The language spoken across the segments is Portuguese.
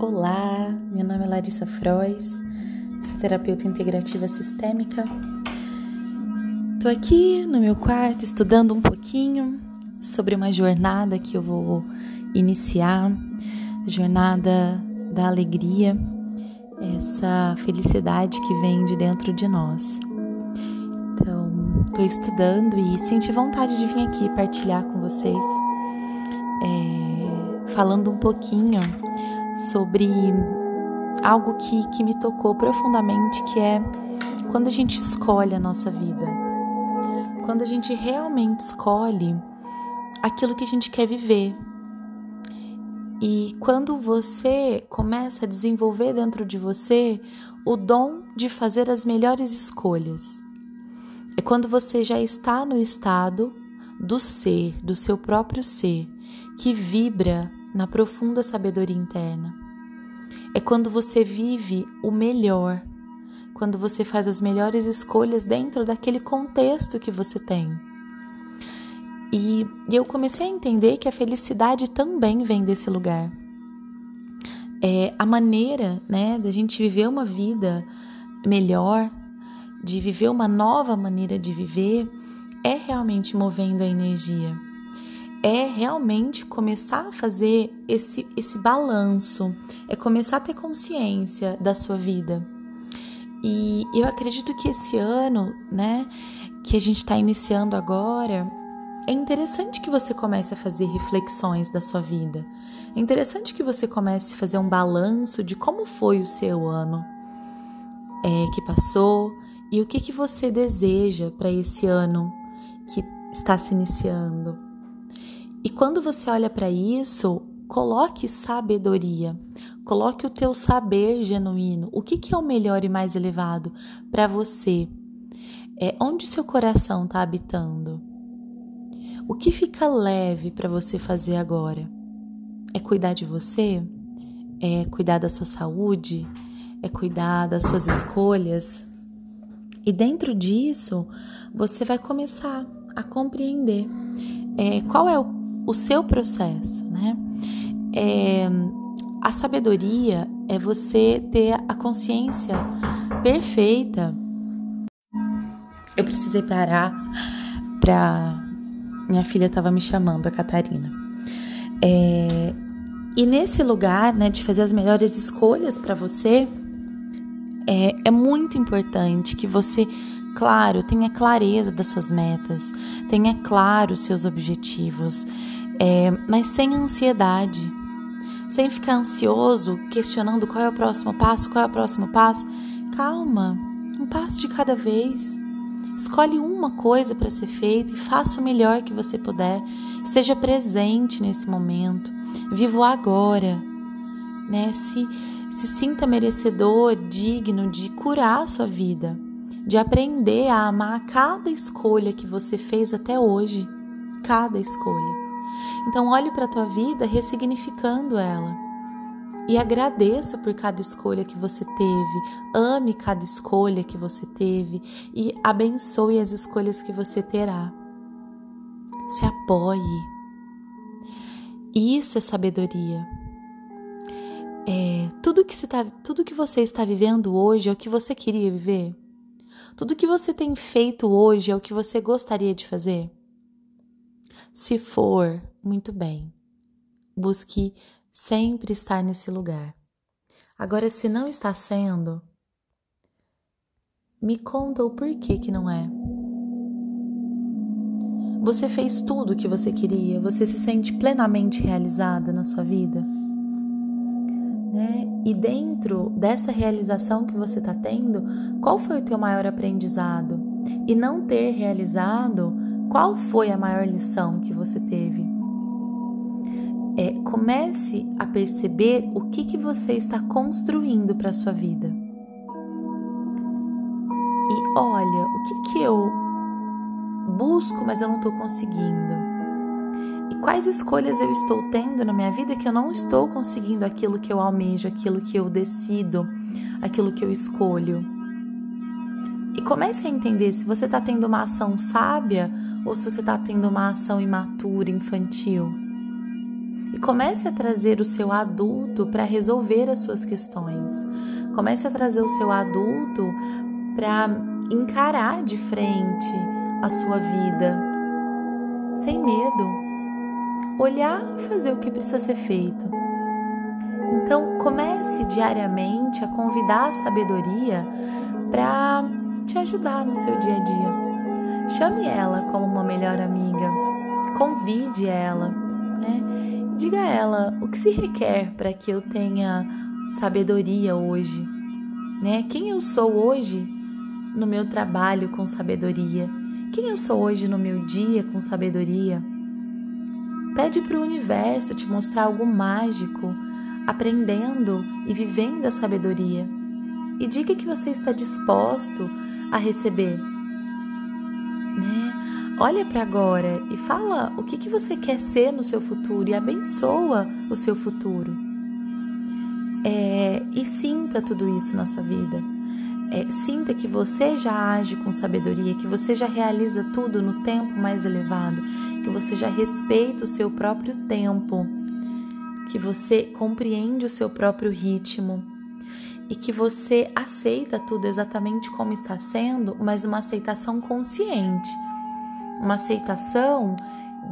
Olá, meu nome é Larissa Frois, sou terapeuta integrativa sistêmica. Tô aqui no meu quarto estudando um pouquinho sobre uma jornada que eu vou iniciar, jornada da alegria, essa felicidade que vem de dentro de nós. Então, tô estudando e senti vontade de vir aqui partilhar com vocês, é, falando um pouquinho sobre algo que, que me tocou profundamente, que é quando a gente escolhe a nossa vida. Quando a gente realmente escolhe aquilo que a gente quer viver. E quando você começa a desenvolver dentro de você o dom de fazer as melhores escolhas. É quando você já está no estado do ser, do seu próprio ser, que vibra na profunda sabedoria interna. É quando você vive o melhor, quando você faz as melhores escolhas dentro daquele contexto que você tem. E eu comecei a entender que a felicidade também vem desse lugar. É a maneira, né, da gente viver uma vida melhor, de viver uma nova maneira de viver, é realmente movendo a energia é realmente começar a fazer esse, esse balanço, é começar a ter consciência da sua vida. E eu acredito que esse ano, né, que a gente está iniciando agora, é interessante que você comece a fazer reflexões da sua vida. É interessante que você comece a fazer um balanço de como foi o seu ano é, que passou e o que, que você deseja para esse ano que está se iniciando. E quando você olha para isso, coloque sabedoria, coloque o teu saber genuíno. O que, que é o melhor e mais elevado para você? É onde seu coração está habitando? O que fica leve para você fazer agora? É cuidar de você? É cuidar da sua saúde? É cuidar das suas escolhas? E dentro disso, você vai começar a compreender é, qual é o o seu processo, né? É, a sabedoria é você ter a consciência perfeita. Eu precisei parar para minha filha estava me chamando, a Catarina. É, e nesse lugar, né, de fazer as melhores escolhas para você, é, é muito importante que você claro, tenha clareza das suas metas, tenha claro os seus objetivos, é, mas sem ansiedade, sem ficar ansioso, questionando qual é o próximo passo, qual é o próximo passo. Calma, um passo de cada vez. Escolhe uma coisa para ser feita e faça o melhor que você puder. Esteja presente nesse momento. Viva o agora. Né? Se, se sinta merecedor, digno de curar a sua vida, de aprender a amar cada escolha que você fez até hoje. Cada escolha. Então, olhe para a tua vida ressignificando ela. E agradeça por cada escolha que você teve, ame cada escolha que você teve e abençoe as escolhas que você terá. Se apoie. Isso é sabedoria. É, tudo, que tá, tudo que você está vivendo hoje é o que você queria viver? Tudo que você tem feito hoje é o que você gostaria de fazer? Se for, muito bem. Busque sempre estar nesse lugar. Agora, se não está sendo, me conta o porquê que não é. Você fez tudo o que você queria? Você se sente plenamente realizada na sua vida? Né? E dentro dessa realização que você está tendo, qual foi o teu maior aprendizado? E não ter realizado qual foi a maior lição que você teve? É, comece a perceber o que, que você está construindo para a sua vida. E olha, o que, que eu busco, mas eu não estou conseguindo? E quais escolhas eu estou tendo na minha vida que eu não estou conseguindo aquilo que eu almejo, aquilo que eu decido, aquilo que eu escolho? E comece a entender se você está tendo uma ação sábia ou se você está tendo uma ação imatura, infantil. e comece a trazer o seu adulto para resolver as suas questões. Comece a trazer o seu adulto para encarar de frente a sua vida, sem medo. Olhar e fazer o que precisa ser feito. Então, comece diariamente a convidar a sabedoria para te ajudar no seu dia a dia. Chame ela como uma melhor amiga, convide ela, né? Diga a ela o que se requer para que eu tenha sabedoria hoje, né? Quem eu sou hoje no meu trabalho com sabedoria? Quem eu sou hoje no meu dia com sabedoria? Pede para o universo te mostrar algo mágico, aprendendo e vivendo a sabedoria. E diga que você está disposto a receber. Né? Olha para agora e fala o que, que você quer ser no seu futuro e abençoa o seu futuro. É, e sinta tudo isso na sua vida. É, sinta que você já age com sabedoria, que você já realiza tudo no tempo mais elevado, que você já respeita o seu próprio tempo, que você compreende o seu próprio ritmo e que você aceita tudo exatamente como está sendo, mas uma aceitação consciente. Uma aceitação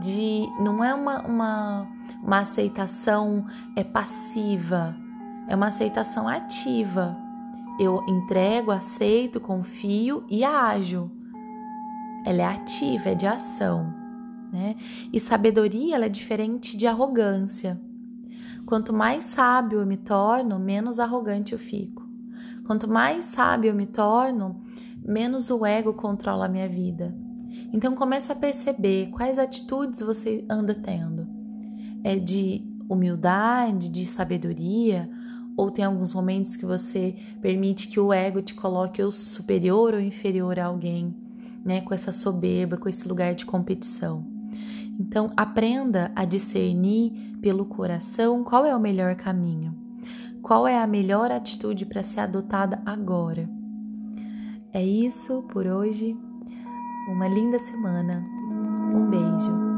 de. não é uma, uma, uma aceitação é passiva, é uma aceitação ativa eu entrego, aceito, confio e ajo. Ela é ativa, é de ação. Né? E sabedoria ela é diferente de arrogância. Quanto mais sábio eu me torno, menos arrogante eu fico. Quanto mais sábio eu me torno, menos o ego controla a minha vida. Então comece a perceber quais atitudes você anda tendo. É de humildade, de sabedoria, ou tem alguns momentos que você permite que o ego te coloque o superior ou inferior a alguém, né? Com essa soberba, com esse lugar de competição. Então, aprenda a discernir pelo coração qual é o melhor caminho, qual é a melhor atitude para ser adotada agora. É isso por hoje. Uma linda semana. Um beijo.